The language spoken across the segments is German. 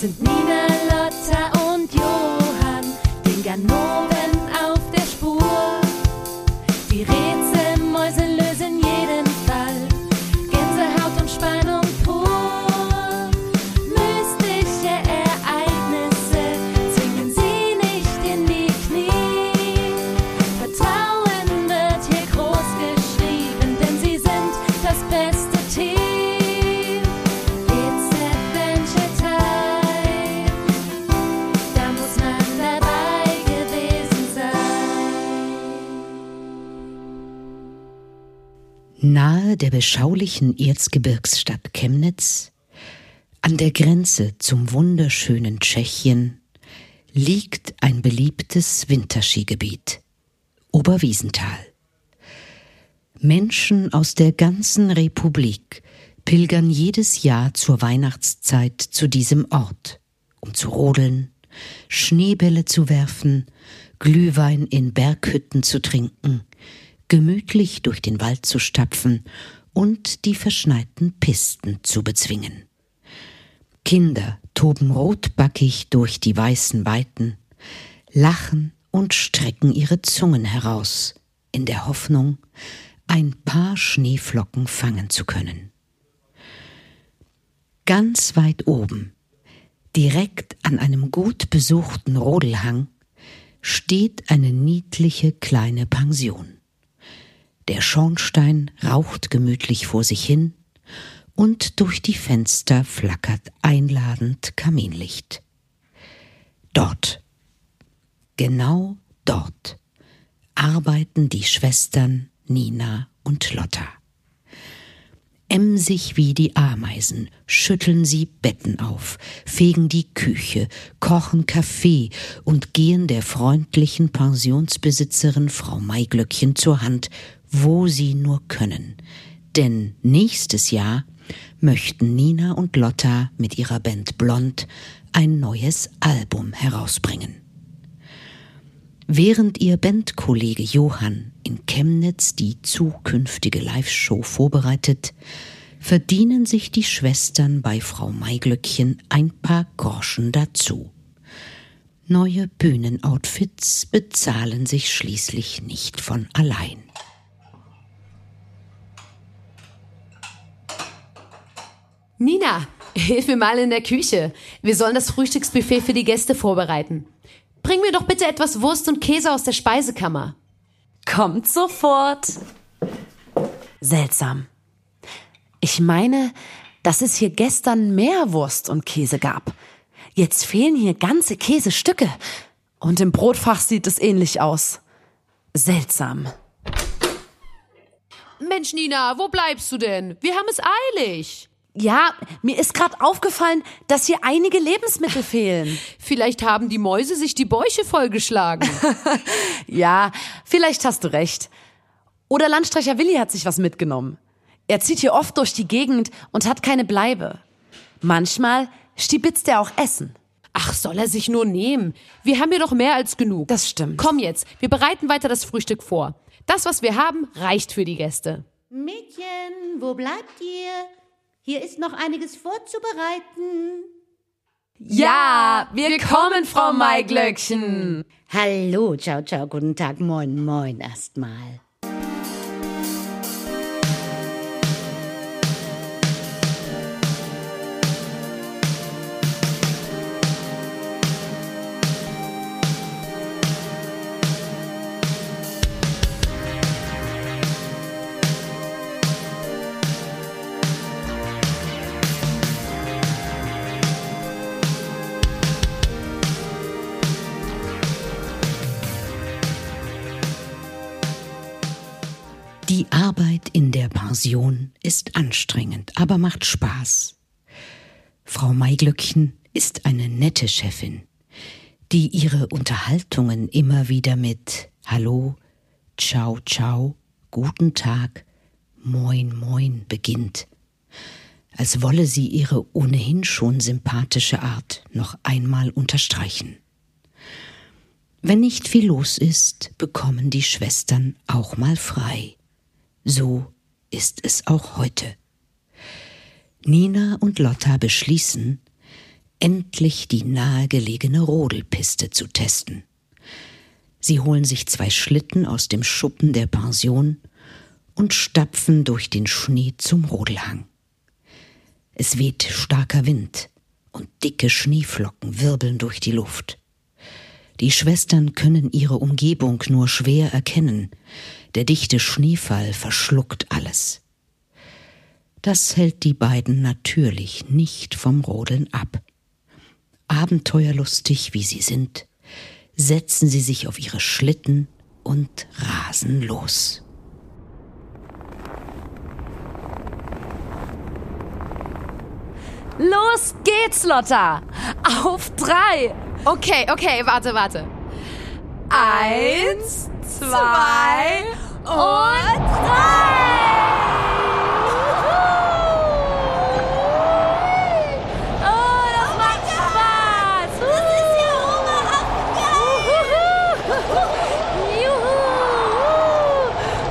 Sind Nina, Lotta und Johann, den Ganoven Der beschaulichen Erzgebirgsstadt Chemnitz, an der Grenze zum wunderschönen Tschechien, liegt ein beliebtes Winterskigebiet, Oberwiesenthal. Menschen aus der ganzen Republik pilgern jedes Jahr zur Weihnachtszeit zu diesem Ort, um zu rodeln, Schneebälle zu werfen, Glühwein in Berghütten zu trinken, gemütlich durch den Wald zu stapfen und die verschneiten Pisten zu bezwingen. Kinder toben rotbackig durch die weißen Weiten, lachen und strecken ihre Zungen heraus, in der Hoffnung, ein paar Schneeflocken fangen zu können. Ganz weit oben, direkt an einem gut besuchten Rodelhang, steht eine niedliche kleine Pension. Der Schornstein raucht gemütlich vor sich hin, und durch die Fenster flackert einladend Kaminlicht. Dort, genau dort, arbeiten die Schwestern Nina und Lotta. Emsig wie die Ameisen schütteln sie Betten auf, fegen die Küche, kochen Kaffee und gehen der freundlichen Pensionsbesitzerin Frau Maiglöckchen zur Hand, wo sie nur können. Denn nächstes Jahr möchten Nina und Lotta mit ihrer Band Blond ein neues Album herausbringen. Während ihr Bandkollege Johann in Chemnitz die zukünftige Live-Show vorbereitet, verdienen sich die Schwestern bei Frau Maiglöckchen ein paar Groschen dazu. Neue Bühnenoutfits bezahlen sich schließlich nicht von allein. Nina, hilf mir mal in der Küche. Wir sollen das Frühstücksbuffet für die Gäste vorbereiten. Bring mir doch bitte etwas Wurst und Käse aus der Speisekammer. Kommt sofort. Seltsam. Ich meine, dass es hier gestern mehr Wurst und Käse gab. Jetzt fehlen hier ganze Käsestücke. Und im Brotfach sieht es ähnlich aus. Seltsam. Mensch, Nina, wo bleibst du denn? Wir haben es eilig. Ja, mir ist gerade aufgefallen, dass hier einige Lebensmittel fehlen. Vielleicht haben die Mäuse sich die Bäuche vollgeschlagen. Ja, vielleicht hast du recht. Oder Landstreicher Willi hat sich was mitgenommen. Er zieht hier oft durch die Gegend und hat keine Bleibe. Manchmal stibitzt er auch Essen. Ach, soll er sich nur nehmen? Wir haben hier doch mehr als genug. Das stimmt. Komm jetzt, wir bereiten weiter das Frühstück vor. Das, was wir haben, reicht für die Gäste. Mädchen, wo bleibt ihr? Hier ist noch einiges vorzubereiten. Ja, wir kommen, Frau Maiglöckchen. Hallo, ciao, ciao, guten Tag, moin, moin erstmal. Die Arbeit in der Pension ist anstrengend, aber macht Spaß. Frau Maiglöckchen ist eine nette Chefin, die ihre Unterhaltungen immer wieder mit Hallo, Ciao, ciao, Guten Tag, Moin, moin beginnt, als wolle sie ihre ohnehin schon sympathische Art noch einmal unterstreichen. Wenn nicht viel los ist, bekommen die Schwestern auch mal frei. So ist es auch heute. Nina und Lotta beschließen, endlich die nahegelegene Rodelpiste zu testen. Sie holen sich zwei Schlitten aus dem Schuppen der Pension und stapfen durch den Schnee zum Rodelhang. Es weht starker Wind und dicke Schneeflocken wirbeln durch die Luft. Die Schwestern können ihre Umgebung nur schwer erkennen, der dichte Schneefall verschluckt alles. Das hält die beiden natürlich nicht vom Rodeln ab. Abenteuerlustig wie sie sind, setzen sie sich auf ihre Schlitten und rasen los. Los geht's, Lotta! Auf drei! Okay, okay, warte, warte. Eins, zwei und drei! Oh, das macht Spaß! Das ist ja Juhu!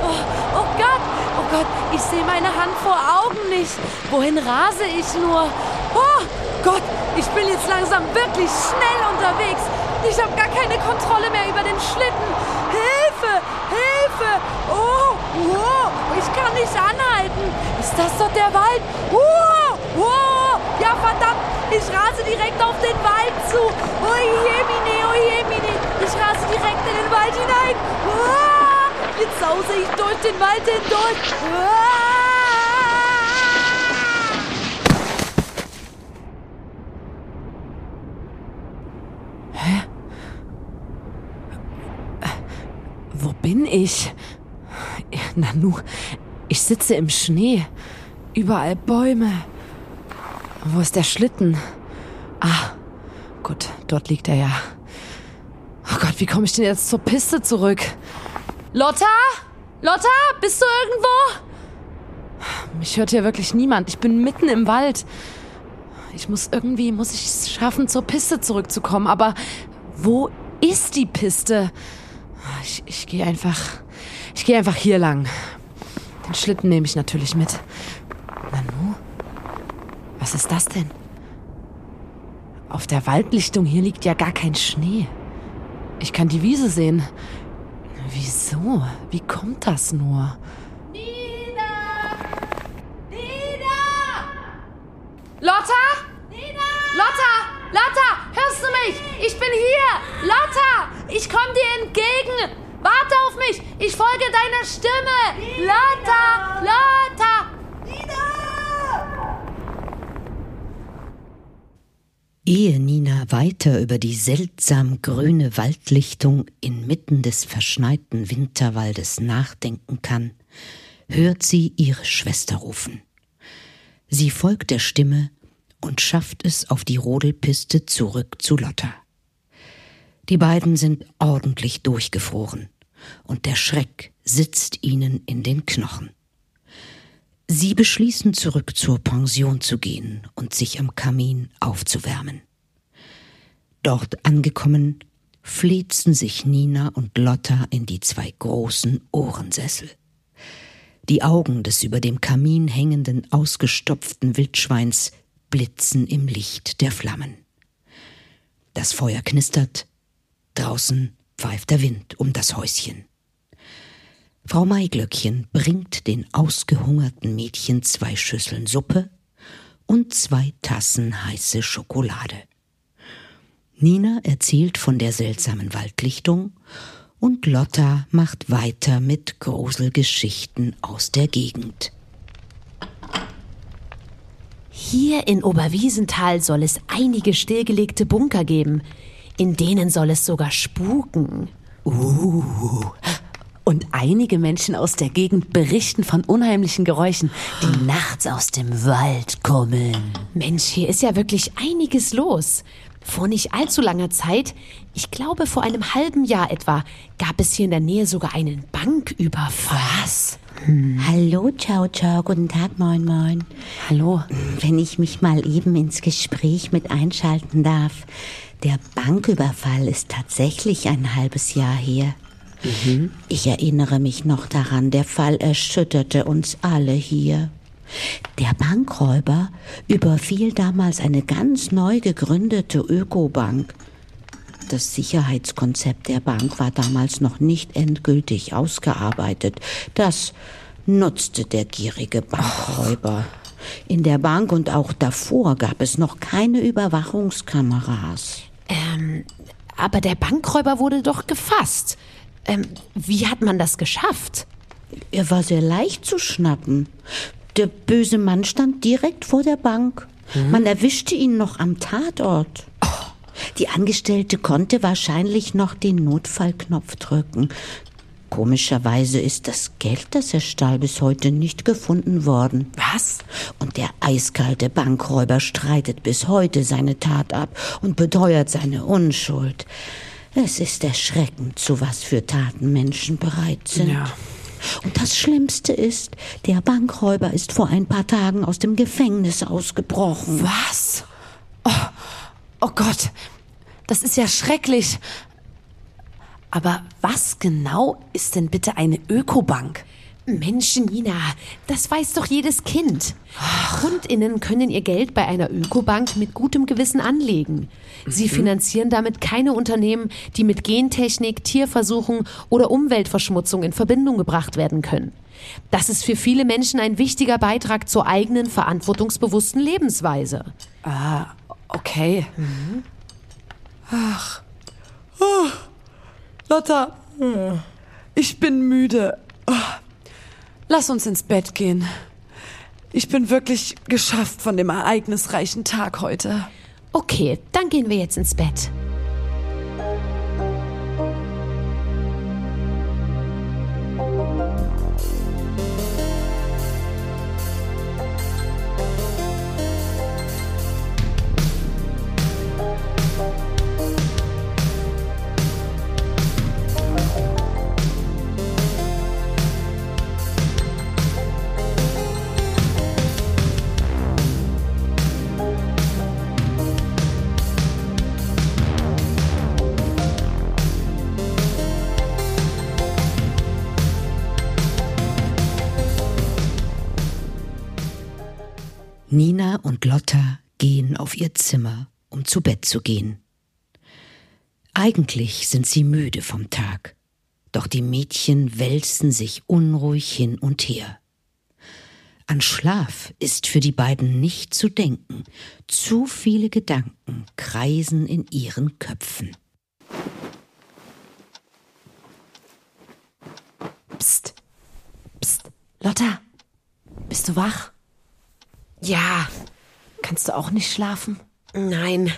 Oh, oh Gott, oh Gott, ich sehe meine Hand vor Augen nicht. Wohin rase ich nur? Oh Gott, ich bin jetzt langsam wirklich schnell unterwegs. Ich habe gar keine Kontrolle mehr über den Schlitten. Hilfe! Hilfe! Oh! Oh! Ich kann nicht anhalten. Ist das dort der Wald? Oh! Oh! Ja, verdammt! Ich rase direkt auf den Wald zu. Oh jemine, oh jemine. Ich rase direkt in den Wald hinein. Oh! Jetzt sause ich durch den Wald hindurch. Oh! Wo bin ich? Nanu, ich sitze im Schnee. Überall Bäume. Wo ist der Schlitten? Ah, gut, dort liegt er ja. Oh Gott, wie komme ich denn jetzt zur Piste zurück? Lotta? Lotta, bist du irgendwo? Mich hört hier wirklich niemand. Ich bin mitten im Wald. Ich muss irgendwie, muss ich es schaffen, zur Piste zurückzukommen. Aber wo ist die Piste? Ich, ich gehe einfach, ich gehe einfach hier lang. Den Schlitten nehme ich natürlich mit. Nanu? Was ist das denn? Auf der Waldlichtung hier liegt ja gar kein Schnee. Ich kann die Wiese sehen. Wieso? Wie kommt das nur? Lotta? Lotta! Lotta! Hörst du mich? Ich bin hier! Lotta! Ich komme dir entgegen! Warte auf mich! Ich folge deiner Stimme! Lotta! Lotta! Ehe Nina weiter über die seltsam grüne Waldlichtung inmitten des verschneiten Winterwaldes nachdenken kann, hört sie ihre Schwester rufen. Sie folgt der Stimme und schafft es auf die Rodelpiste zurück zu Lotta. Die beiden sind ordentlich durchgefroren und der Schreck sitzt ihnen in den Knochen. Sie beschließen zurück zur Pension zu gehen und sich am Kamin aufzuwärmen. Dort angekommen, flitzen sich Nina und Lotta in die zwei großen Ohrensessel. Die Augen des über dem Kamin hängenden, ausgestopften Wildschweins blitzen im Licht der Flammen. Das Feuer knistert, draußen pfeift der Wind um das Häuschen. Frau Maiglöckchen bringt den ausgehungerten Mädchen zwei Schüsseln Suppe und zwei Tassen heiße Schokolade. Nina erzählt von der seltsamen Waldlichtung und Lotta macht weiter mit Gruselgeschichten aus der Gegend. Hier in Oberwiesenthal soll es einige stillgelegte Bunker geben. In denen soll es sogar spuken. Uh. Und einige Menschen aus der Gegend berichten von unheimlichen Geräuschen, die nachts aus dem Wald kommen. Mensch, hier ist ja wirklich einiges los. Vor nicht allzu langer Zeit, ich glaube vor einem halben Jahr etwa, gab es hier in der Nähe sogar einen Banküberfall. Was? Hallo, ciao, ciao, guten Tag, moin, moin. Hallo. Wenn ich mich mal eben ins Gespräch mit einschalten darf. Der Banküberfall ist tatsächlich ein halbes Jahr her. Ich erinnere mich noch daran, der Fall erschütterte uns alle hier. Der Bankräuber überfiel damals eine ganz neu gegründete Ökobank. Das Sicherheitskonzept der Bank war damals noch nicht endgültig ausgearbeitet. Das nutzte der gierige Bankräuber. In der Bank und auch davor gab es noch keine Überwachungskameras. Ähm, aber der Bankräuber wurde doch gefasst. Ähm, wie hat man das geschafft? Er war sehr leicht zu schnappen. Der böse Mann stand direkt vor der Bank. Man erwischte ihn noch am Tatort. Die Angestellte konnte wahrscheinlich noch den Notfallknopf drücken. Komischerweise ist das Geld, das er stahl, bis heute nicht gefunden worden. Was? Und der eiskalte Bankräuber streitet bis heute seine Tat ab und beteuert seine Unschuld. Es ist erschreckend, zu was für Taten Menschen bereit sind. Ja. Und das Schlimmste ist, der Bankräuber ist vor ein paar Tagen aus dem Gefängnis ausgebrochen. Was? Oh, oh Gott, das ist ja schrecklich. Aber was genau ist denn bitte eine Ökobank? Mensch, Nina, das weiß doch jedes Kind. KundInnen können ihr Geld bei einer Ökobank mit gutem Gewissen anlegen. Sie finanzieren damit keine Unternehmen, die mit Gentechnik, Tierversuchen oder Umweltverschmutzung in Verbindung gebracht werden können. Das ist für viele Menschen ein wichtiger Beitrag zur eigenen verantwortungsbewussten Lebensweise. Ah, okay. Ach. Oh, Lotta, ich bin müde. Oh. Lass uns ins Bett gehen. Ich bin wirklich geschafft von dem ereignisreichen Tag heute. Okay, dann gehen wir jetzt ins Bett. Zu Bett zu gehen. Eigentlich sind sie müde vom Tag, doch die Mädchen wälzen sich unruhig hin und her. An Schlaf ist für die beiden nicht zu denken. Zu viele Gedanken kreisen in ihren Köpfen. Psst. Psst. Lotta, bist du wach? Ja, Kannst du auch nicht schlafen? Nein.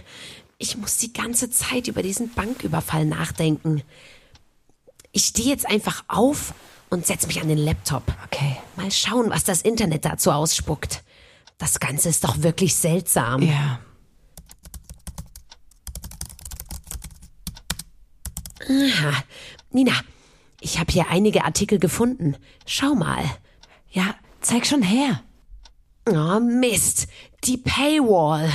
Ich muss die ganze Zeit über diesen Banküberfall nachdenken. Ich stehe jetzt einfach auf und setze mich an den Laptop. Okay. Mal schauen, was das Internet dazu ausspuckt. Das Ganze ist doch wirklich seltsam. Ja. Aha. Nina, ich habe hier einige Artikel gefunden. Schau mal. Ja, zeig schon her. Oh, Mist. Die Paywall.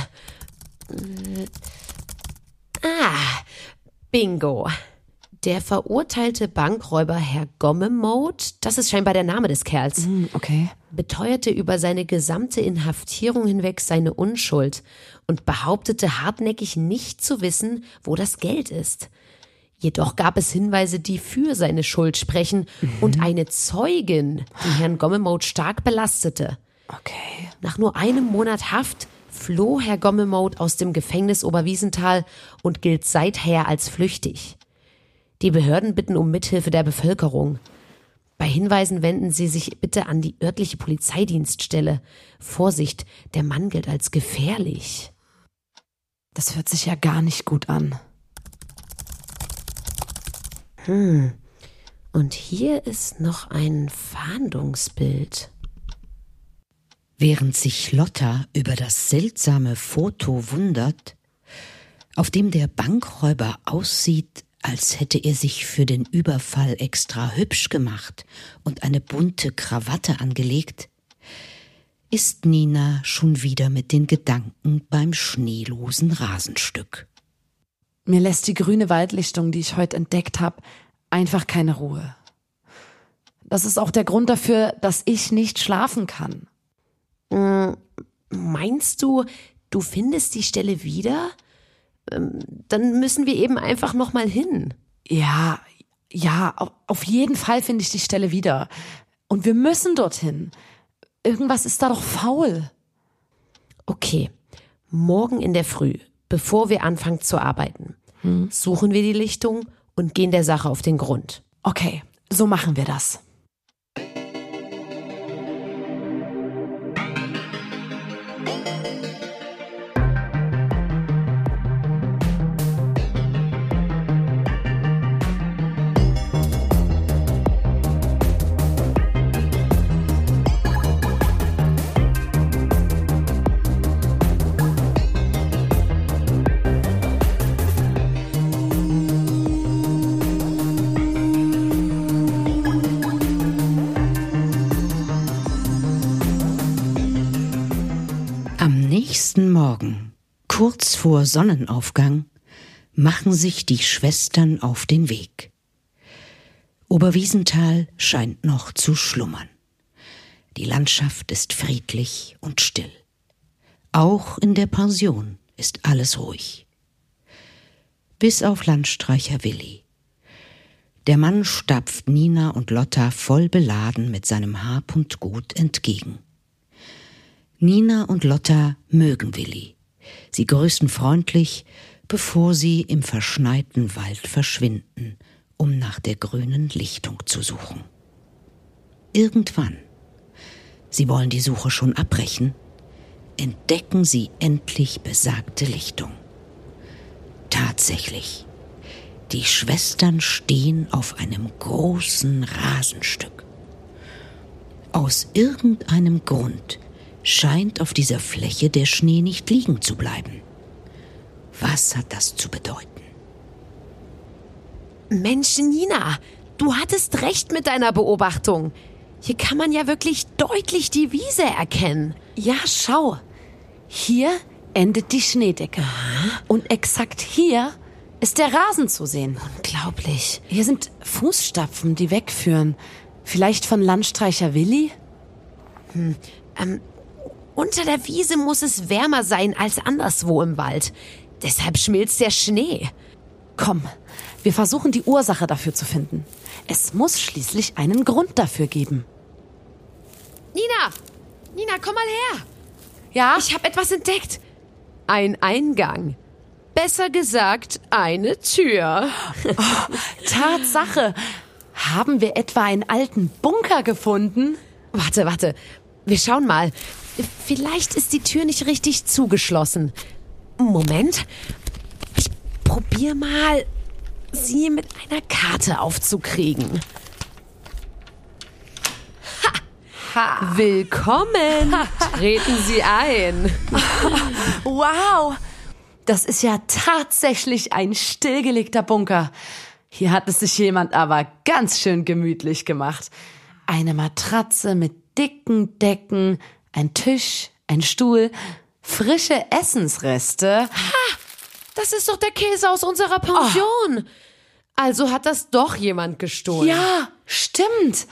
Ah, Bingo. Der verurteilte Bankräuber Herr Gommemode, das ist scheinbar der Name des Kerls, Hm, okay. beteuerte über seine gesamte Inhaftierung hinweg seine Unschuld und behauptete hartnäckig nicht zu wissen, wo das Geld ist. Jedoch gab es Hinweise, die für seine Schuld sprechen und eine Zeugin, die Herrn Gommemode stark belastete. Okay. Nach nur einem Monat Haft floh Herr Gommemode aus dem Gefängnis Oberwiesenthal und gilt seither als flüchtig. Die Behörden bitten um Mithilfe der Bevölkerung. Bei Hinweisen wenden Sie sich bitte an die örtliche Polizeidienststelle. Vorsicht, der Mann gilt als gefährlich. Das hört sich ja gar nicht gut an. Und hier ist noch ein Fahndungsbild. Während sich Lotta über das seltsame Foto wundert, auf dem der Bankräuber aussieht, als hätte er sich für den Überfall extra hübsch gemacht und eine bunte Krawatte angelegt, ist Nina schon wieder mit den Gedanken beim schneelosen Rasenstück. Mir lässt die grüne Waldlichtung, die ich heute entdeckt habe, einfach keine Ruhe. Das ist auch der Grund dafür, dass ich nicht schlafen kann. Meinst du, du findest die Stelle wieder? Ähm, Dann müssen wir eben einfach noch mal hin. Ja, ja, au- auf jeden Fall finde ich die Stelle wieder. Und wir müssen dorthin. Irgendwas ist da doch faul. Okay, morgen in der Früh, bevor wir anfangen zu arbeiten, suchen wir die Lichtung und gehen der Sache auf den Grund. Okay, so machen wir das. Vor Sonnenaufgang, machen sich die Schwestern auf den Weg. Oberwiesenthal scheint noch zu schlummern. Die Landschaft ist friedlich und still. Auch in der Pension ist alles ruhig. Bis auf Landstreicher Willi. Der Mann stapft Nina und Lotta voll beladen mit seinem Hab und Gut entgegen. Nina und Lotta mögen Willi. Sie grüßen freundlich, bevor sie im verschneiten Wald verschwinden, um nach der grünen Lichtung zu suchen. Irgendwann, sie wollen die Suche schon abbrechen, entdecken sie endlich besagte Lichtung. Tatsächlich, die Schwestern stehen auf einem großen Rasenstück. Aus irgendeinem Grund scheint auf dieser Fläche der Schnee nicht liegen zu bleiben. Was hat das zu bedeuten? Mensch, Nina, du hattest recht mit deiner Beobachtung. Hier kann man ja wirklich deutlich die Wiese erkennen. Ja, schau. Hier endet die Schneedecke. Und exakt hier ist der Rasen zu sehen. Unglaublich. Hier sind Fußstapfen, die wegführen. Vielleicht von Landstreicher Willi? Unter der Wiese muss es wärmer sein als anderswo im Wald. Deshalb schmilzt der Schnee. Komm, wir versuchen die Ursache dafür zu finden. Es muss schließlich einen Grund dafür geben. Nina! Nina, komm mal her! Ja? Ich habe etwas entdeckt. Ein Eingang. Besser gesagt, eine Tür. Tatsache. Haben wir etwa einen alten Bunker gefunden? Warte, warte. Wir schauen mal. Vielleicht ist die Tür nicht richtig zugeschlossen. Moment. Ich probier mal, sie mit einer Karte aufzukriegen. Ha! Willkommen! Treten Sie ein. Wow! Das ist ja tatsächlich ein stillgelegter Bunker. Hier hat es sich jemand aber ganz schön gemütlich gemacht. Eine Matratze mit dicken Decken, ein Tisch, ein Stuhl, frische Essensreste. Das ist doch der Käse aus unserer Pension. Also hat das doch jemand gestohlen. Ja, stimmt.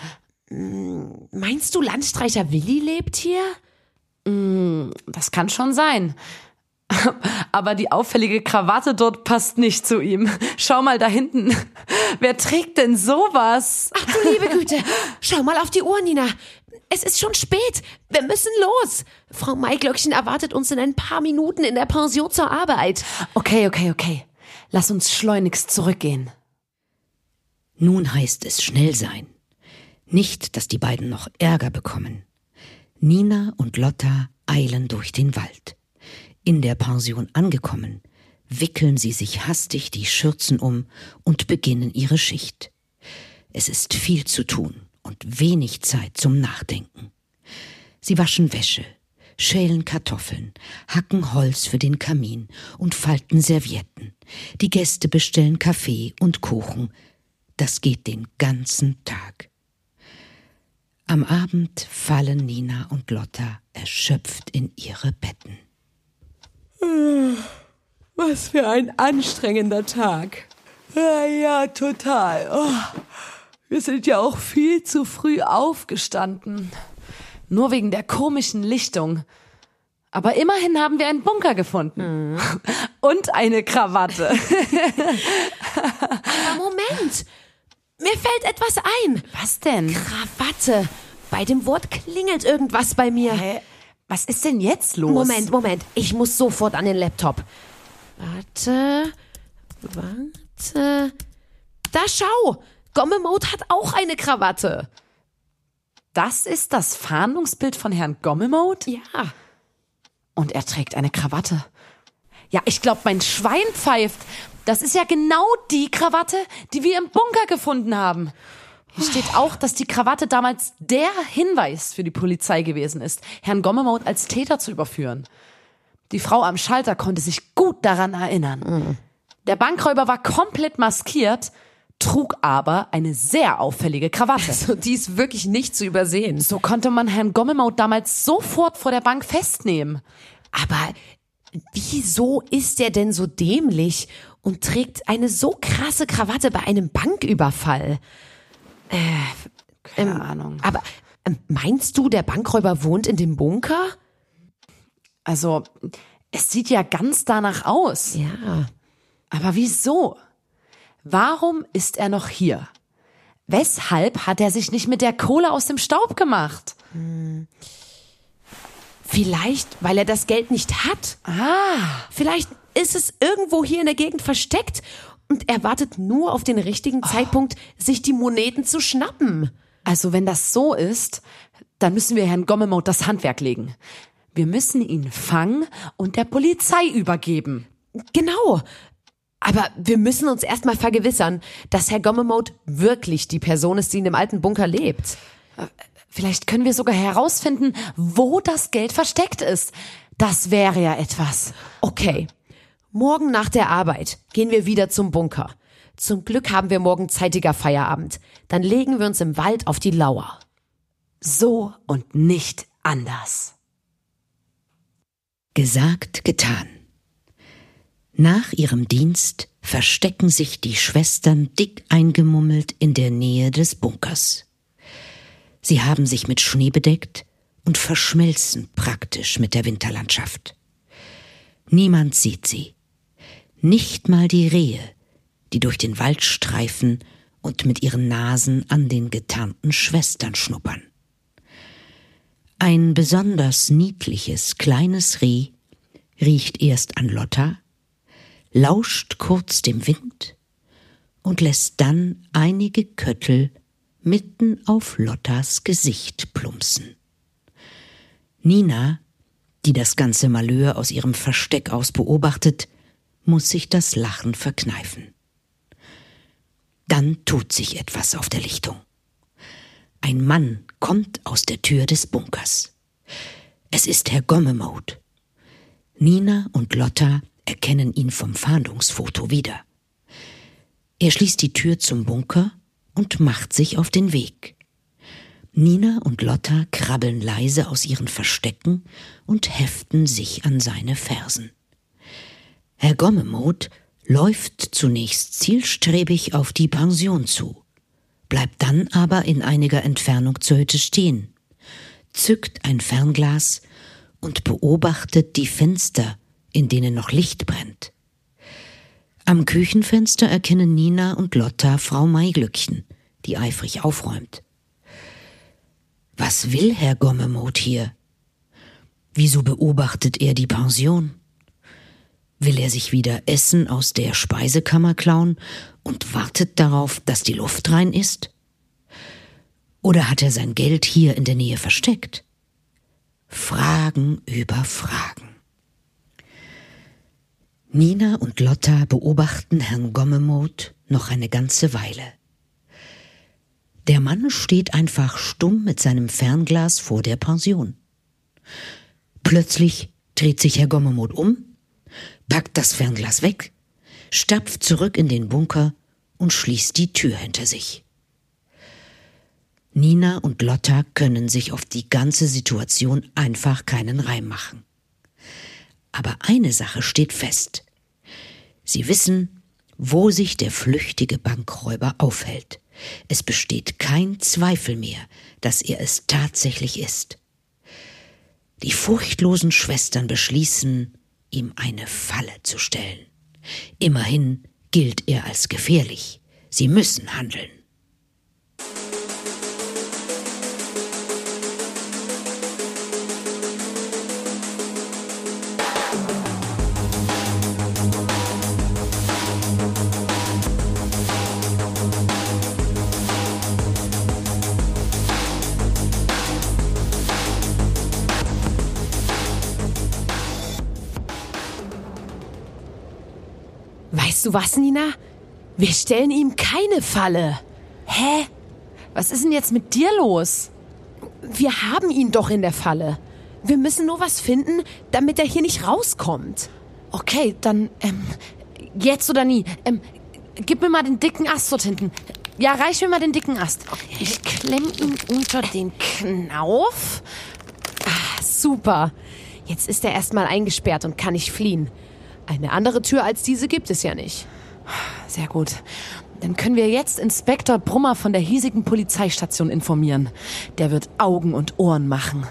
Meinst du, Landstreicher Willi lebt hier? Das kann schon sein. Aber die auffällige Krawatte dort passt nicht zu ihm. Schau mal da hinten. Wer trägt denn sowas? Ach du liebe Güte. Schau mal auf die Uhr, Nina. Es ist schon spät. Wir müssen los. Frau Maiglöckchen erwartet uns in ein paar Minuten in der Pension zur Arbeit. Okay, okay, okay. Lass uns schleunigst zurückgehen. Nun heißt es schnell sein. Nicht, dass die beiden noch Ärger bekommen. Nina und Lotta eilen durch den Wald. In der Pension angekommen, wickeln sie sich hastig die Schürzen um und beginnen ihre Schicht. Es ist viel zu tun und wenig Zeit zum Nachdenken. Sie waschen Wäsche, schälen Kartoffeln, hacken Holz für den Kamin und falten Servietten. Die Gäste bestellen Kaffee und Kuchen. Das geht den ganzen Tag. Am Abend fallen Nina und Lotta erschöpft in ihre Betten. Was für ein anstrengender Tag. Ja, ja, total. Oh, wir sind ja auch viel zu früh aufgestanden. Nur wegen der komischen Lichtung. Aber immerhin haben wir einen Bunker gefunden. Und eine Krawatte. Aber Moment! Mir fällt etwas ein. Was denn? Krawatte. Bei dem Wort klingelt irgendwas bei mir. Hä? Was ist denn jetzt los? Moment, Moment. Ich muss sofort an den Laptop. Warte. Warte. Da schau! Gommemode hat auch eine Krawatte. Das ist das Fahndungsbild von Herrn Gommelmode? Ja. Und er trägt eine Krawatte. Ja, ich glaube, mein Schwein pfeift. Das ist ja genau die Krawatte, die wir im Bunker gefunden haben. Hier steht auch, dass die Krawatte damals der Hinweis für die Polizei gewesen ist, Herrn Gommemode als Täter zu überführen. Die Frau am Schalter konnte sich gut daran erinnern. Der Bankräuber war komplett maskiert, trug aber eine sehr auffällige Krawatte. Also, die ist wirklich nicht zu übersehen. So konnte man Herrn Gommemode damals sofort vor der Bank festnehmen. Aber wieso ist er denn so dämlich und trägt eine so krasse Krawatte bei einem Banküberfall? Keine Ahnung. Aber ähm, meinst du, der Bankräuber wohnt in dem Bunker? Also, es sieht ja ganz danach aus. Ja. Aber wieso? Warum ist er noch hier? Weshalb hat er sich nicht mit der Kohle aus dem Staub gemacht? Vielleicht, weil er das Geld nicht hat. Ah, Vielleicht ist es irgendwo hier in der Gegend versteckt und er wartet nur auf den richtigen Zeitpunkt, sich die Moneten zu schnappen. also wenn das so ist, dann müssen wir Herrn Gommemode das Handwerk legen. Wir müssen ihn fangen und der Polizei übergeben. Genau. Aber wir müssen uns erstmal vergewissern, dass Herr Gommemode wirklich die Person ist, die in dem alten Bunker lebt. Vielleicht können wir sogar herausfinden, wo das Geld versteckt ist. Das wäre ja etwas. Okay. Morgen nach der Arbeit gehen wir wieder zum Bunker. Zum Glück haben wir morgen zeitiger Feierabend. Dann legen wir uns im Wald auf die Lauer. So und nicht anders. Gesagt, getan. Nach ihrem Dienst verstecken sich die Schwestern dick eingemummelt in der Nähe des Bunkers. Sie haben sich mit Schnee bedeckt und verschmelzen praktisch mit der Winterlandschaft. Niemand sieht sie. Nicht mal die Rehe, die durch den Wald streifen und mit ihren Nasen an den getarnten Schwestern schnuppern. Ein besonders niedliches kleines Reh riecht erst an Lotta, lauscht kurz dem Wind und lässt dann einige Köttel mitten auf Lottas Gesicht plumpsen. Nina, die das ganze Malheur aus ihrem Versteck aus beobachtet, muss sich das Lachen verkneifen. Dann tut sich etwas auf der Lichtung. Ein Mann kommt aus der Tür des Bunkers. Es ist Herr Gommemode. Nina und Lotta erkennen ihn vom Fahndungsfoto wieder. Er schließt die Tür zum Bunker und macht sich auf den Weg. Nina und Lotta krabbeln leise aus ihren Verstecken und heften sich an seine Fersen. Herr Gommemode läuft zunächst zielstrebig auf die Pension zu, bleibt dann aber in einiger Entfernung zur Hütte stehen, zückt ein Fernglas und beobachtet die Fenster, in denen noch Licht brennt. Am Küchenfenster erkennen Nina und Lotta Frau Maiglückchen, die eifrig aufräumt. Was will Herr Gommemode hier? Wieso beobachtet er die Pension? Will er sich wieder Essen aus der Speisekammer klauen und wartet darauf, dass die Luft rein ist? Oder hat er sein Geld hier in der Nähe versteckt? Fragen über Fragen. Nina und Lotta beobachten Herrn Gommemode noch eine ganze Weile. Der Mann steht einfach stumm mit seinem Fernglas vor der Pension. Plötzlich dreht sich Herr Gommemode um, packt das Fernglas weg, stapft zurück in den Bunker und schließt die Tür hinter sich. Nina und Lotta können sich auf die ganze Situation einfach keinen Reim machen. Aber eine Sache steht fest. Sie wissen, wo sich der flüchtige Bankräuber aufhält. Es besteht kein Zweifel mehr, dass er es tatsächlich ist. Die furchtlosen Schwestern beschließen, ihm eine Falle zu stellen. Immerhin gilt er als gefährlich. Sie müssen handeln. Du was, Nina? Wir stellen ihm keine Falle. Hä? Was ist denn jetzt mit dir los? Wir haben ihn doch in der Falle. Wir müssen nur was finden, damit er hier nicht rauskommt. Okay, dann, ähm, jetzt oder nie. Ähm, gib mir mal den dicken Ast dort hinten. Ja, reich mir mal den dicken Ast. Ich klemm ihn unter den Knauf. Ah, super. Jetzt ist er erstmal eingesperrt und kann nicht fliehen. Eine andere Tür als diese gibt es ja nicht. Sehr gut. Dann können wir jetzt Inspektor Brummer von der hiesigen Polizeistation informieren. Der wird Augen und Ohren machen.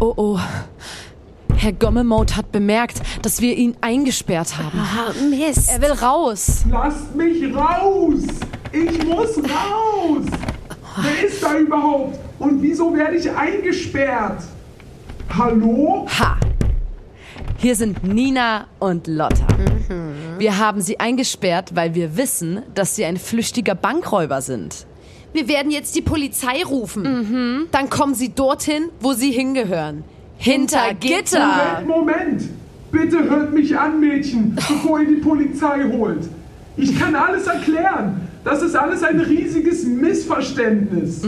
Oh oh. Herr Gommemode hat bemerkt, dass wir ihn eingesperrt haben. Ah, Mist. Er will raus. Lasst mich raus! Ich muss raus! Wer ist da überhaupt? Und wieso werde ich eingesperrt? Hallo? Ha! Hier sind Nina und Lotta. Wir haben sie eingesperrt, weil wir wissen, dass sie ein flüchtiger Bankräuber sind. Wir werden jetzt die Polizei rufen. Dann kommen sie dorthin, wo sie hingehören. Hinter Gitter. Moment, Moment! Bitte hört mich an, Mädchen, bevor ihr die Polizei holt. Ich kann alles erklären. Das ist alles ein riesiges Missverständnis.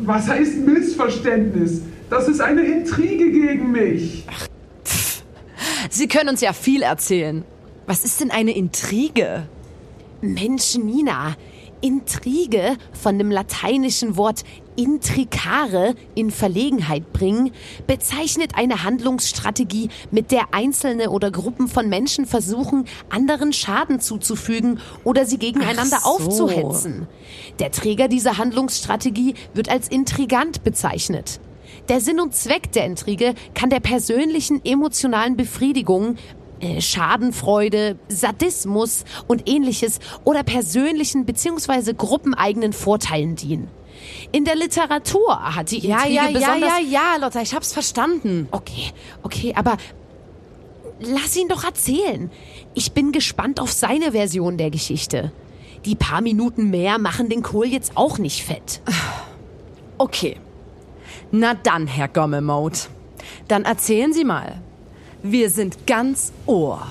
Was heißt Missverständnis? Das ist eine Intrige gegen mich. Sie können uns ja viel erzählen. Was ist denn eine Intrige? Mensch, Nina. Intrige von dem lateinischen Wort intricare in Verlegenheit bringen, bezeichnet eine Handlungsstrategie, mit der Einzelne oder Gruppen von Menschen versuchen, anderen Schaden zuzufügen oder sie gegeneinander so. aufzuhetzen. Der Träger dieser Handlungsstrategie wird als intrigant bezeichnet. Der Sinn und Zweck der Intrige kann der persönlichen emotionalen Befriedigung, äh, Schadenfreude, Sadismus und ähnliches oder persönlichen bzw. gruppeneigenen Vorteilen dienen. In der Literatur hat die Intrige Ja, ja, ja, besonders... ja, ja, Lotta, ich hab's verstanden. Okay, okay, aber lass ihn doch erzählen. Ich bin gespannt auf seine Version der Geschichte. Die paar Minuten mehr machen den Kohl jetzt auch nicht fett. Okay. Na dann, Herr Gommemode. Dann erzählen Sie mal. Wir sind ganz Ohr.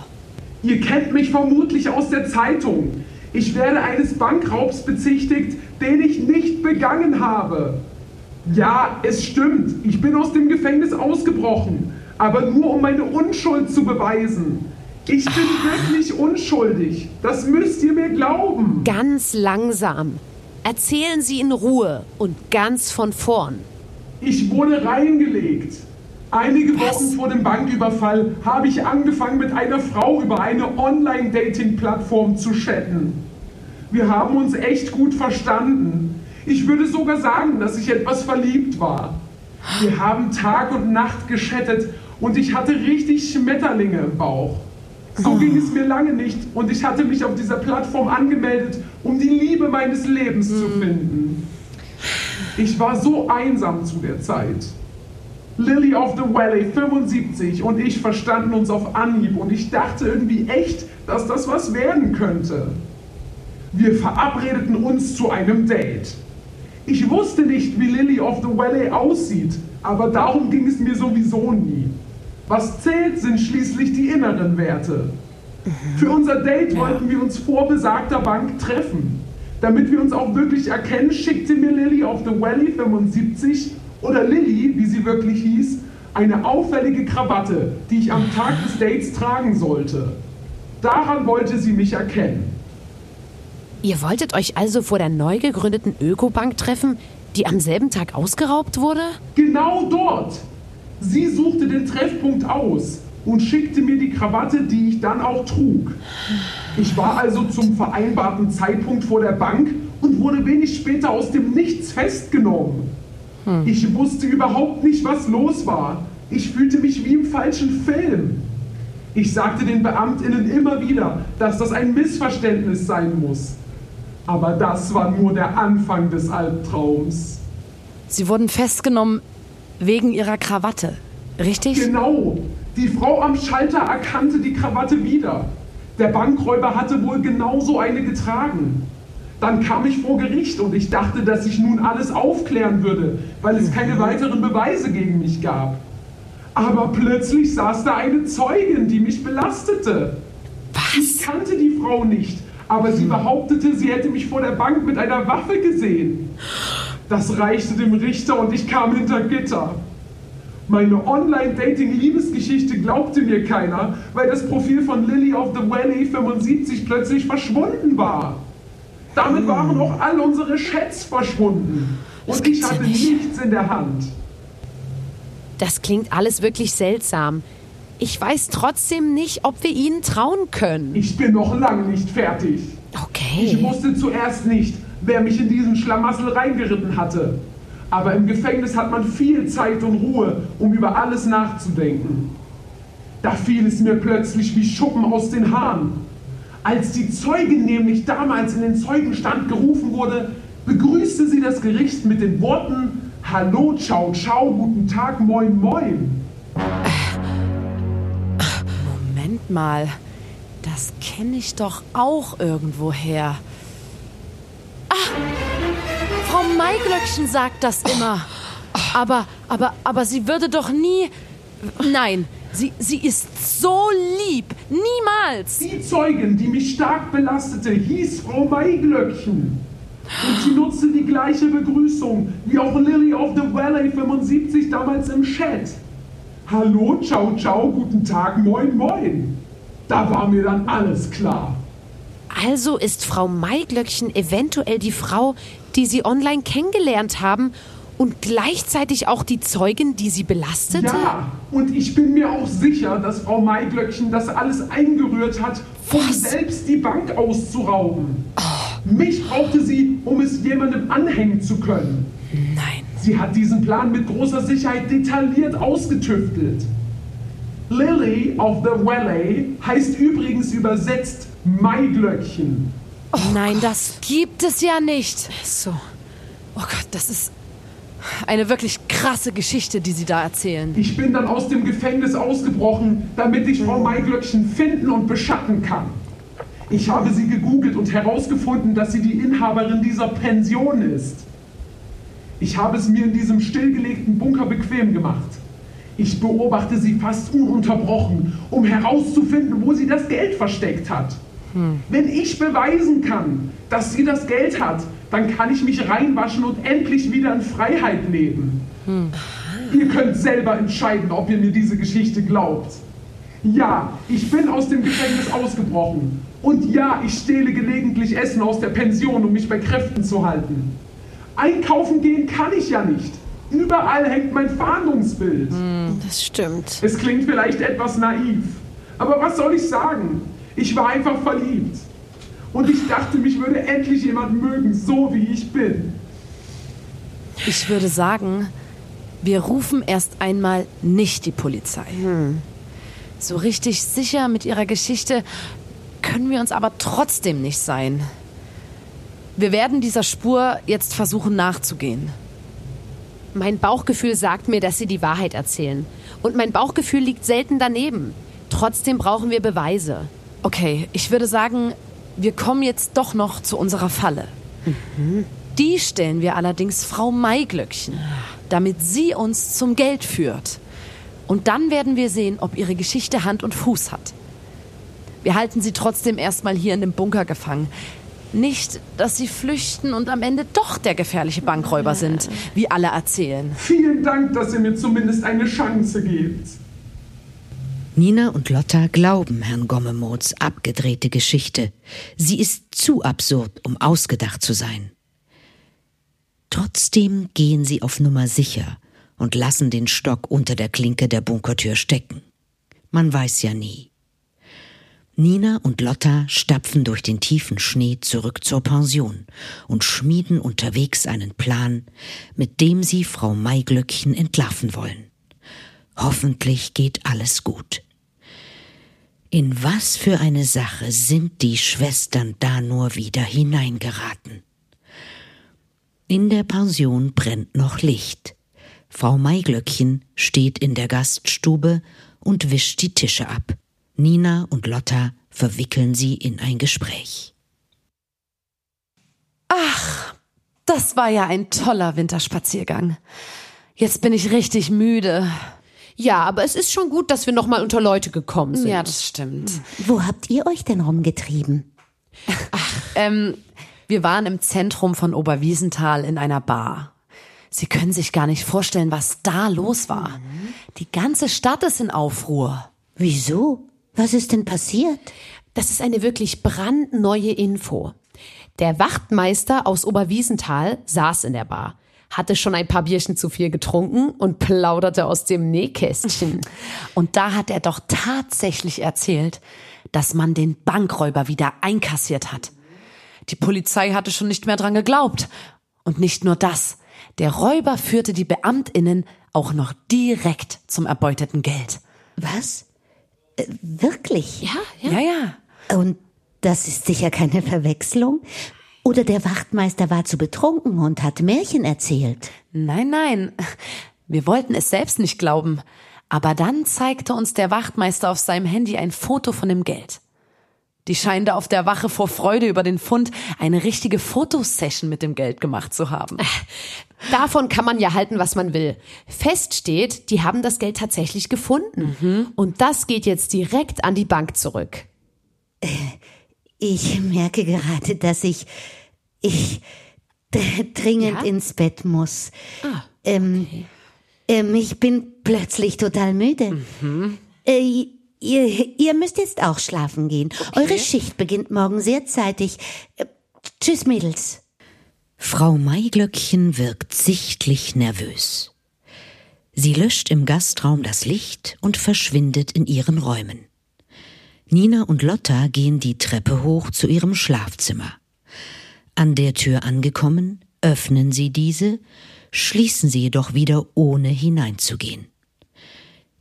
Ihr kennt mich vermutlich aus der Zeitung. Ich werde eines Bankraubs bezichtigt, den ich nicht begangen habe. Ja, es stimmt. Ich bin aus dem Gefängnis ausgebrochen. Aber nur um meine Unschuld zu beweisen. Ich bin wirklich unschuldig. Das müsst ihr mir glauben. Ganz langsam. Erzählen Sie in Ruhe und ganz von vorn. Ich wurde reingelegt. Einige Wochen vor dem Banküberfall habe ich angefangen, mit einer Frau über eine Online-Dating-Plattform zu chatten. Wir haben uns echt gut verstanden. Ich würde sogar sagen, dass ich etwas verliebt war. Wir haben Tag und Nacht geschattet und ich hatte richtig Schmetterlinge im Bauch. So ging es mir lange nicht und ich hatte mich auf dieser Plattform angemeldet, um die Liebe meines Lebens zu finden. Ich war so einsam zu der Zeit. Lily of the Valley 75 und ich verstanden uns auf Anhieb und ich dachte irgendwie echt, dass das was werden könnte. Wir verabredeten uns zu einem Date. Ich wusste nicht, wie Lily of the Valley aussieht, aber darum ging es mir sowieso nie. Was zählt, sind schließlich die inneren Werte. Für unser Date wollten wir uns vor besagter Bank treffen. Damit wir uns auch wirklich erkennen, schickte mir Lily of the Valley 75 oder Lily, wie sie wirklich hieß, eine auffällige Krawatte, die ich am Tag des Dates tragen sollte. Daran wollte sie mich erkennen. Ihr wolltet euch also vor der neu gegründeten Ökobank treffen, die am selben Tag ausgeraubt wurde? Genau dort. Sie suchte den Treffpunkt aus und schickte mir die Krawatte, die ich dann auch trug. Ich war also zum vereinbarten Zeitpunkt vor der Bank und wurde wenig später aus dem Nichts festgenommen. Ich wusste überhaupt nicht, was los war. Ich fühlte mich wie im falschen Film. Ich sagte den Beamtinnen immer wieder, dass das ein Missverständnis sein muss. Aber das war nur der Anfang des Albtraums. Sie wurden festgenommen wegen ihrer Krawatte, richtig? Genau. Die Frau am Schalter erkannte die Krawatte wieder. Der Bankräuber hatte wohl genauso eine getragen. Dann kam ich vor Gericht und ich dachte, dass ich nun alles aufklären würde, weil es keine weiteren Beweise gegen mich gab. Aber plötzlich saß da eine Zeugin, die mich belastete. Was? Ich kannte die Frau nicht, aber sie behauptete, sie hätte mich vor der Bank mit einer Waffe gesehen. Das reichte dem Richter und ich kam hinter Gitter. Meine Online-Dating-Liebesgeschichte glaubte mir keiner, weil das Profil von Lily of the Valley 75 plötzlich verschwunden war. Damit waren auch all unsere Chats verschwunden. Und ich hatte nicht. nichts in der Hand. Das klingt alles wirklich seltsam. Ich weiß trotzdem nicht, ob wir Ihnen trauen können. Ich bin noch lange nicht fertig. Ich Okay. wusste zuerst nicht, wer mich in diesen Schlamassel reingeritten hatte. Aber im Gefängnis hat man viel Zeit und Ruhe, um über alles nachzudenken. Da fiel es mir plötzlich wie Schuppen aus den Haaren. Als die Zeugin nämlich damals in den Zeugenstand gerufen wurde, begrüßte sie das Gericht mit den Worten Hallo, ciao, ciao, guten Tag, moin, moin. Moment mal, das kenne ich doch auch irgendwoher. Ah, Maiglöckchen sagt das immer. Aber, aber, aber sie würde doch nie. Nein, sie, sie ist so lieb. Niemals. Die Zeugin, die mich stark belastete, hieß Frau Maiglöckchen. Und sie nutzte die gleiche Begrüßung wie auch Lily of the Valley 75 damals im Chat. Hallo, ciao, ciao, guten Tag, moin, moin. Da war mir dann alles klar. Also ist Frau Maiglöckchen eventuell die Frau, die Sie online kennengelernt haben und gleichzeitig auch die Zeugin, die Sie belastete? Ja, und ich bin mir auch sicher, dass Frau Maiglöckchen das alles eingerührt hat, um Was? selbst die Bank auszurauben. Mich brauchte sie, um es jemandem anhängen zu können. Nein. Sie hat diesen Plan mit großer Sicherheit detailliert ausgetüftelt. Lily of the Valley heißt übrigens übersetzt Maiglöckchen. Nein, das gibt es ja nicht. So. Oh Gott, das ist eine wirklich krasse Geschichte, die Sie da erzählen. Ich bin dann aus dem Gefängnis ausgebrochen, damit ich Frau Maiglöckchen finden und beschatten kann. Ich habe sie gegoogelt und herausgefunden, dass sie die Inhaberin dieser Pension ist. Ich habe es mir in diesem stillgelegten Bunker bequem gemacht. Ich beobachte sie fast ununterbrochen, um herauszufinden, wo sie das Geld versteckt hat. Wenn ich beweisen kann, dass sie das Geld hat, dann kann ich mich reinwaschen und endlich wieder in Freiheit leben. Ihr könnt selber entscheiden, ob ihr mir diese Geschichte glaubt. Ja, ich bin aus dem Gefängnis ausgebrochen. Und ja, ich stehle gelegentlich Essen aus der Pension, um mich bei Kräften zu halten. Einkaufen gehen kann ich ja nicht. Überall hängt mein Fahndungsbild. Das stimmt. Es klingt vielleicht etwas naiv, aber was soll ich sagen? Ich war einfach verliebt. Und ich dachte, mich würde endlich jemand mögen, so wie ich bin. Ich würde sagen, wir rufen erst einmal nicht die Polizei. So richtig sicher mit ihrer Geschichte können wir uns aber trotzdem nicht sein. Wir werden dieser Spur jetzt versuchen nachzugehen. Mein Bauchgefühl sagt mir, dass Sie die Wahrheit erzählen. Und mein Bauchgefühl liegt selten daneben. Trotzdem brauchen wir Beweise. Okay, ich würde sagen, wir kommen jetzt doch noch zu unserer Falle. Die stellen wir allerdings Frau Maiglöckchen, damit sie uns zum Geld führt. Und dann werden wir sehen, ob ihre Geschichte Hand und Fuß hat. Wir halten sie trotzdem erstmal hier in dem Bunker gefangen. Nicht, dass sie flüchten und am Ende doch der gefährliche Bankräuber sind, wie alle erzählen. Vielen Dank, dass ihr mir zumindest eine Chance gebt. Nina und Lotta glauben Herrn Gommemods abgedrehte Geschichte. Sie ist zu absurd, um ausgedacht zu sein. Trotzdem gehen sie auf Nummer sicher und lassen den Stock unter der Klinke der Bunkertür stecken. Man weiß ja nie. Nina und Lotta stapfen durch den tiefen Schnee zurück zur Pension und schmieden unterwegs einen Plan, mit dem sie Frau Maiglöckchen entlarven wollen. Hoffentlich geht alles gut. In was für eine Sache sind die Schwestern da nur wieder hineingeraten? In der Pension brennt noch Licht. Frau Maiglöckchen steht in der Gaststube und wischt die Tische ab. Nina und Lotta verwickeln sie in ein Gespräch. Ach, das war ja ein toller Winterspaziergang. Jetzt bin ich richtig müde. Ja, aber es ist schon gut, dass wir noch mal unter Leute gekommen sind. Ja, das stimmt. Wo habt ihr euch denn rumgetrieben? Ähm, wir waren im Zentrum von Oberwiesenthal in einer Bar. Sie können sich gar nicht vorstellen, was da los war. Die ganze Stadt ist in Aufruhr. Wieso? Was ist denn passiert? Das ist eine wirklich brandneue Info. Der Wachtmeister aus Oberwiesenthal saß in der Bar, hatte schon ein paar Bierchen zu viel getrunken und plauderte aus dem Nähkästchen. Und da hat er doch tatsächlich erzählt, dass man den Bankräuber wieder einkassiert hat. Die Polizei hatte schon nicht mehr dran geglaubt. Und nicht nur das. Der Räuber führte die Beamtinnen auch noch direkt zum erbeuteten Geld. Was? Äh, wirklich? Ja, Ja, ja. Und das ist sicher keine Verwechslung? Oder der Wachtmeister war zu betrunken und hat Märchen erzählt? Nein, nein. Wir wollten es selbst nicht glauben. Aber dann zeigte uns der Wachtmeister auf seinem Handy ein Foto von dem Geld. Die scheinen da auf der Wache vor Freude über den Fund eine richtige Fotosession mit dem Geld gemacht zu haben. Davon kann man ja halten, was man will. Fest steht, die haben das Geld tatsächlich gefunden. Und das geht jetzt direkt an die Bank zurück. Ich merke gerade, dass ich, ich dringend Ja? ins Bett muss. Ah, ähm, ähm, ich bin plötzlich total müde. Äh, ihr, ihr müsst jetzt auch schlafen gehen. Eure Schicht beginnt morgen sehr zeitig. Äh, tschüss, Mädels. Frau Maiglöckchen wirkt sichtlich nervös. Sie löscht im Gastraum das Licht und verschwindet in ihren Räumen. Nina und Lotta gehen die Treppe hoch zu ihrem Schlafzimmer. An der Tür angekommen, öffnen sie diese, schließen sie jedoch wieder ohne hineinzugehen.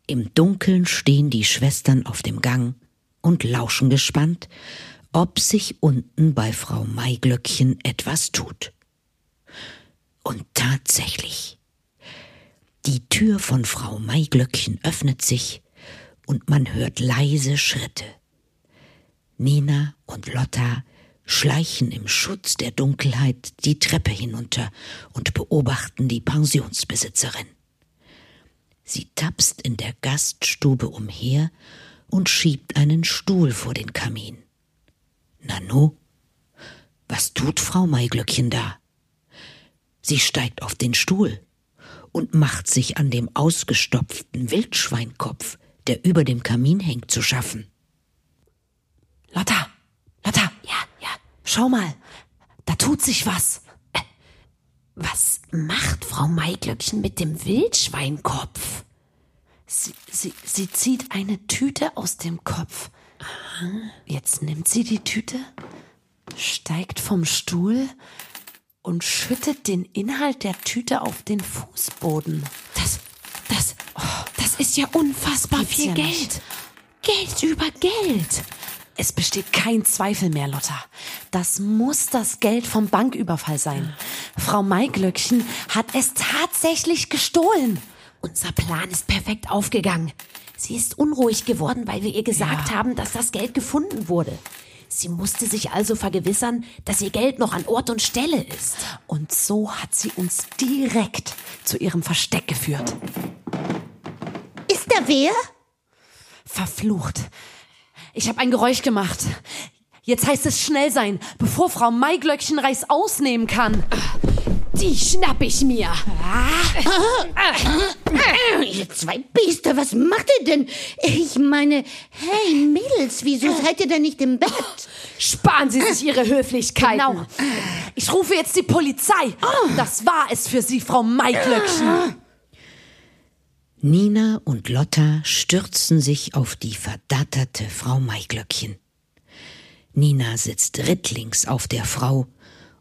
Im Dunkeln stehen die Schwestern auf dem Gang und lauschen gespannt, ob sich unten bei Frau Maiglöckchen etwas tut. Und tatsächlich. Die Tür von Frau Maiglöckchen öffnet sich und man hört leise Schritte. Nina und Lotta schleichen im Schutz der Dunkelheit die Treppe hinunter und beobachten die Pensionsbesitzerin. Sie tapst in der Gaststube umher und schiebt einen Stuhl vor den Kamin. Nanu, was tut Frau Maiglöckchen da? Sie steigt auf den Stuhl und macht sich an dem ausgestopften Wildschweinkopf, der über dem Kamin hängt, zu schaffen. Lotta, Lotta, ja, ja, schau mal, da tut sich was. Was macht Frau Maiglöckchen mit dem Wildschweinkopf? Sie, sie, sie zieht eine Tüte aus dem Kopf. Jetzt nimmt sie die Tüte, steigt vom Stuhl und schüttet den Inhalt der Tüte auf den Fußboden. Das, das, das ist ja unfassbar viel ja Geld. nicht. Geld über Geld. Es besteht kein Zweifel mehr, Lotta. Das muss das Geld vom Banküberfall sein. Frau Maiglöckchen hat es tatsächlich gestohlen. Unser Plan ist perfekt aufgegangen. Sie ist unruhig geworden, weil wir ihr gesagt Ja. haben, dass das Geld gefunden wurde. Sie musste sich also vergewissern, dass ihr Geld noch an Ort und Stelle ist. Und so hat sie uns direkt zu ihrem Versteck geführt. Ist da wer? Verflucht. Ich habe ein Geräusch gemacht. Jetzt heißt es schnell sein, bevor Frau Maiglöckchen Reis ausnehmen kann. Die schnapp ich mir. Ihr zwei Biester, was macht ihr denn? Ich meine, hey Mädels, wieso seid ihr denn nicht im Bett? Sparen Sie sich Ihre Höflichkeiten. Genau. Ich rufe jetzt die Polizei. Das war es für Sie, Frau Maiglöckchen. Nina und Lotta stürzen sich auf die verdatterte Frau Maiglöckchen. Nina sitzt rittlings auf der Frau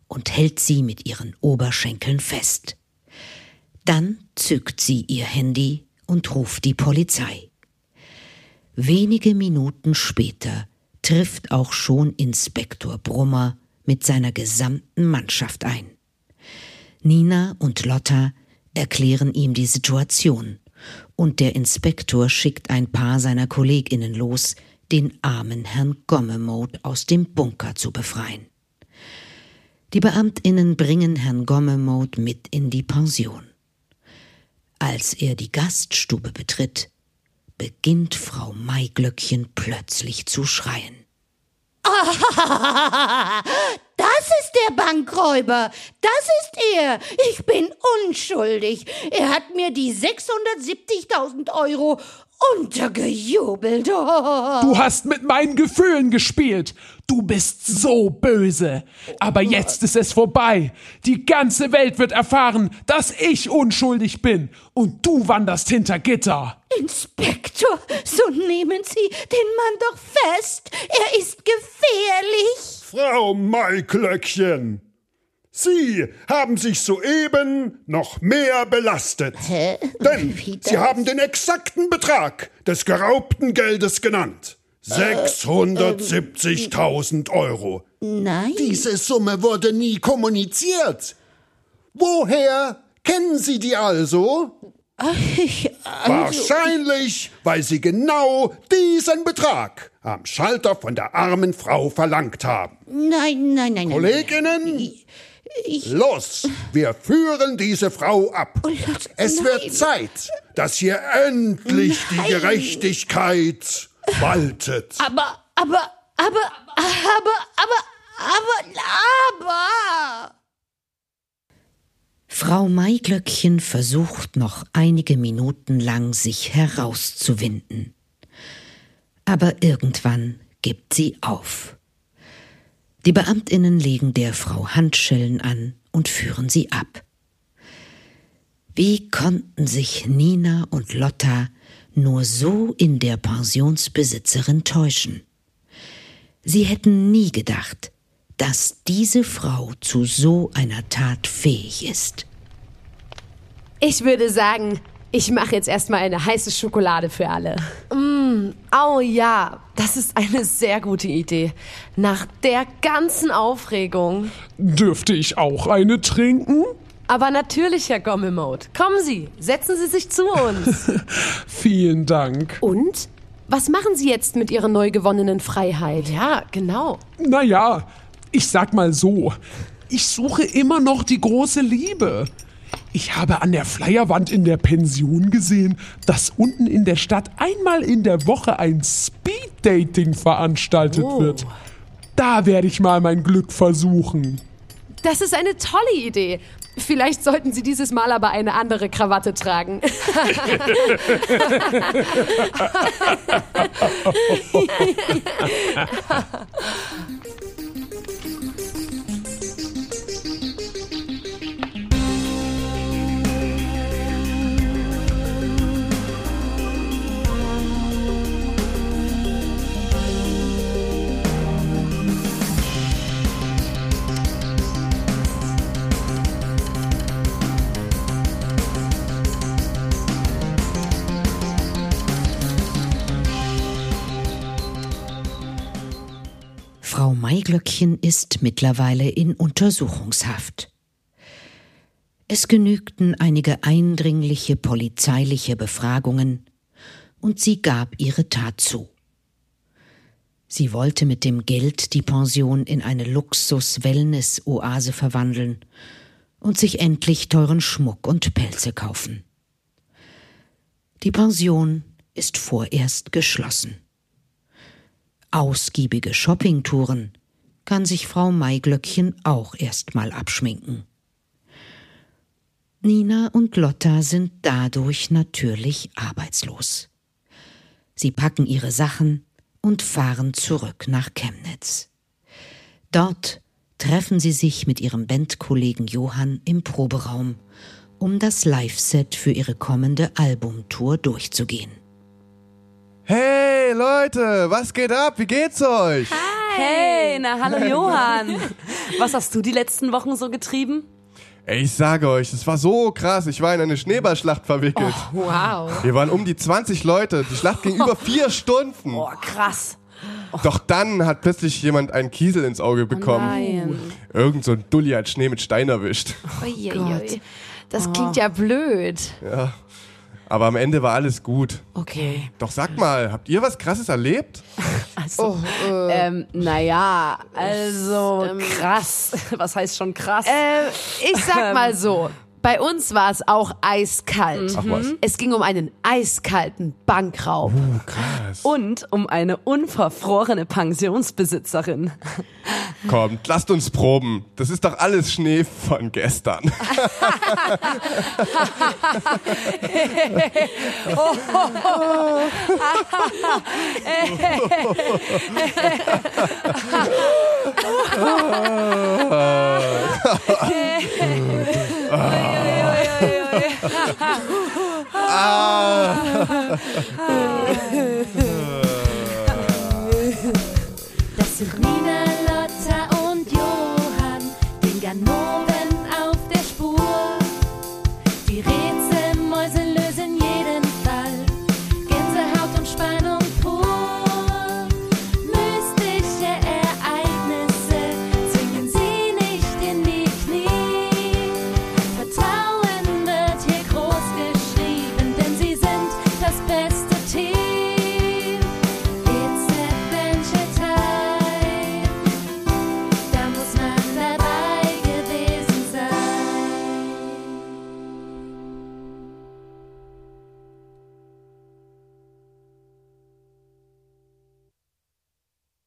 und hält sie mit ihren Oberschenkeln fest. Dann zückt sie ihr Handy und ruft die Polizei. Wenige Minuten später trifft auch schon Inspektor Brummer mit seiner gesamten Mannschaft ein. Nina und Lotta erklären ihm die Situation und der Inspektor schickt ein paar seiner Kolleginnen los, den armen Herrn Gommemode aus dem Bunker zu befreien. Die Beamtinnen bringen Herrn Gommemode mit in die Pension. Als er die Gaststube betritt, beginnt Frau Maiglöckchen plötzlich zu schreien. Das ist der Bankräuber. Das ist er. Ich bin unschuldig. Er hat mir die 670.000 Euro untergejubelt. Oh. Du hast mit meinen Gefühlen gespielt. Du bist so böse. Aber jetzt ist es vorbei. Die ganze Welt wird erfahren, dass ich unschuldig bin. Und du wanderst hinter Gitter. Inspektor, so nehmen Sie den Mann doch fest. Er ist gefährlich. Frau Maiklöckchen, Sie haben sich soeben noch mehr belastet. Hä? Denn Sie haben den exakten Betrag des geraubten Geldes genannt. 670.000 Euro. Nein. Diese Summe wurde nie kommuniziert. Woher kennen Sie die also? Ich, Wahrscheinlich, weil Sie genau diesen Betrag am Schalter von der armen Frau verlangt haben. nein, nein, nein. nein. Kolleginnen, los, wir führen diese Frau ab. Es nein. wird Zeit, dass hier endlich die Gerechtigkeit waltet. Aber, aber, aber, aber, aber, aber, aber. Frau Maiglöckchen versucht noch einige Minuten lang sich herauszuwinden. Aber irgendwann gibt sie auf. Die Beamtinnen legen der Frau Handschellen an und führen sie ab. Wie konnten sich Nina und Lotta nur so in der Pensionsbesitzerin täuschen? Sie hätten nie gedacht, dass diese Frau zu so einer Tat fähig ist. Ich würde sagen, ich mache jetzt erstmal eine heiße Schokolade für alle. Oh ja, das ist eine sehr gute Idee. Nach der ganzen Aufregung. Dürfte ich auch eine trinken? Aber natürlich, Herr Gommelmode. Kommen Sie, setzen Sie sich zu uns. Vielen Dank. Und? Was machen Sie jetzt mit Ihrer neu gewonnenen Freiheit? ja, genau. Naja, ich sag mal so. Ich suche immer noch die große Liebe. Ich habe an der Flyerwand in der Pension gesehen, dass unten in der Stadt einmal in der Woche ein Speeddating veranstaltet wird. Da werde ich mal mein Glück versuchen. Das ist eine tolle Idee. Vielleicht sollten Sie dieses Mal aber eine andere Krawatte tragen. Frau Maiglöckchen ist mittlerweile in Untersuchungshaft. Es genügten einige eindringliche polizeiliche Befragungen und sie gab ihre Tat zu. Sie wollte mit dem Geld die Pension in eine Luxus-Wellness-Oase verwandeln und sich endlich teuren Schmuck und Pelze kaufen. Die Pension ist vorerst geschlossen. Ausgiebige Shoppingtouren kann sich Frau Maiglöckchen auch erstmal abschminken. Nina und Lotta sind dadurch natürlich arbeitslos. Sie packen ihre Sachen und fahren zurück nach Chemnitz. Dort treffen sie sich mit ihrem Bandkollegen Johann im Proberaum, um das Live-Set für ihre kommende Albumtour durchzugehen. Hey Leute, was geht ab? Wie geht's euch? Hey, na hallo Johann. Was hast du die letzten Wochen so getrieben? Ey, ich sage euch, es war so krass. Ich war in eine Schneeballschlacht verwickelt. Wow. Wir waren um die 20 Leute. Die Schlacht ging über vier Stunden. Oh, krass. Doch dann hat plötzlich jemand einen Kiesel ins Auge bekommen. Nein. Irgend so ein Dulli hat Schnee mit Stein erwischt. Uiuiui. Das klingt ja blöd. Ja. Aber am Ende war alles gut. Okay. Doch sag mal, habt ihr was Krasses erlebt? Also, ähm, naja, also krass. Was heißt schon krass? Äh, ich sag mal so. Bei uns war es auch eiskalt. Ach was. Es ging um einen eiskalten Bankraub. Krass. Und um eine unverfrorene Pensionsbesitzerin. Kommt, lasst uns proben. Das ist doch alles Schnee von gestern. Das sind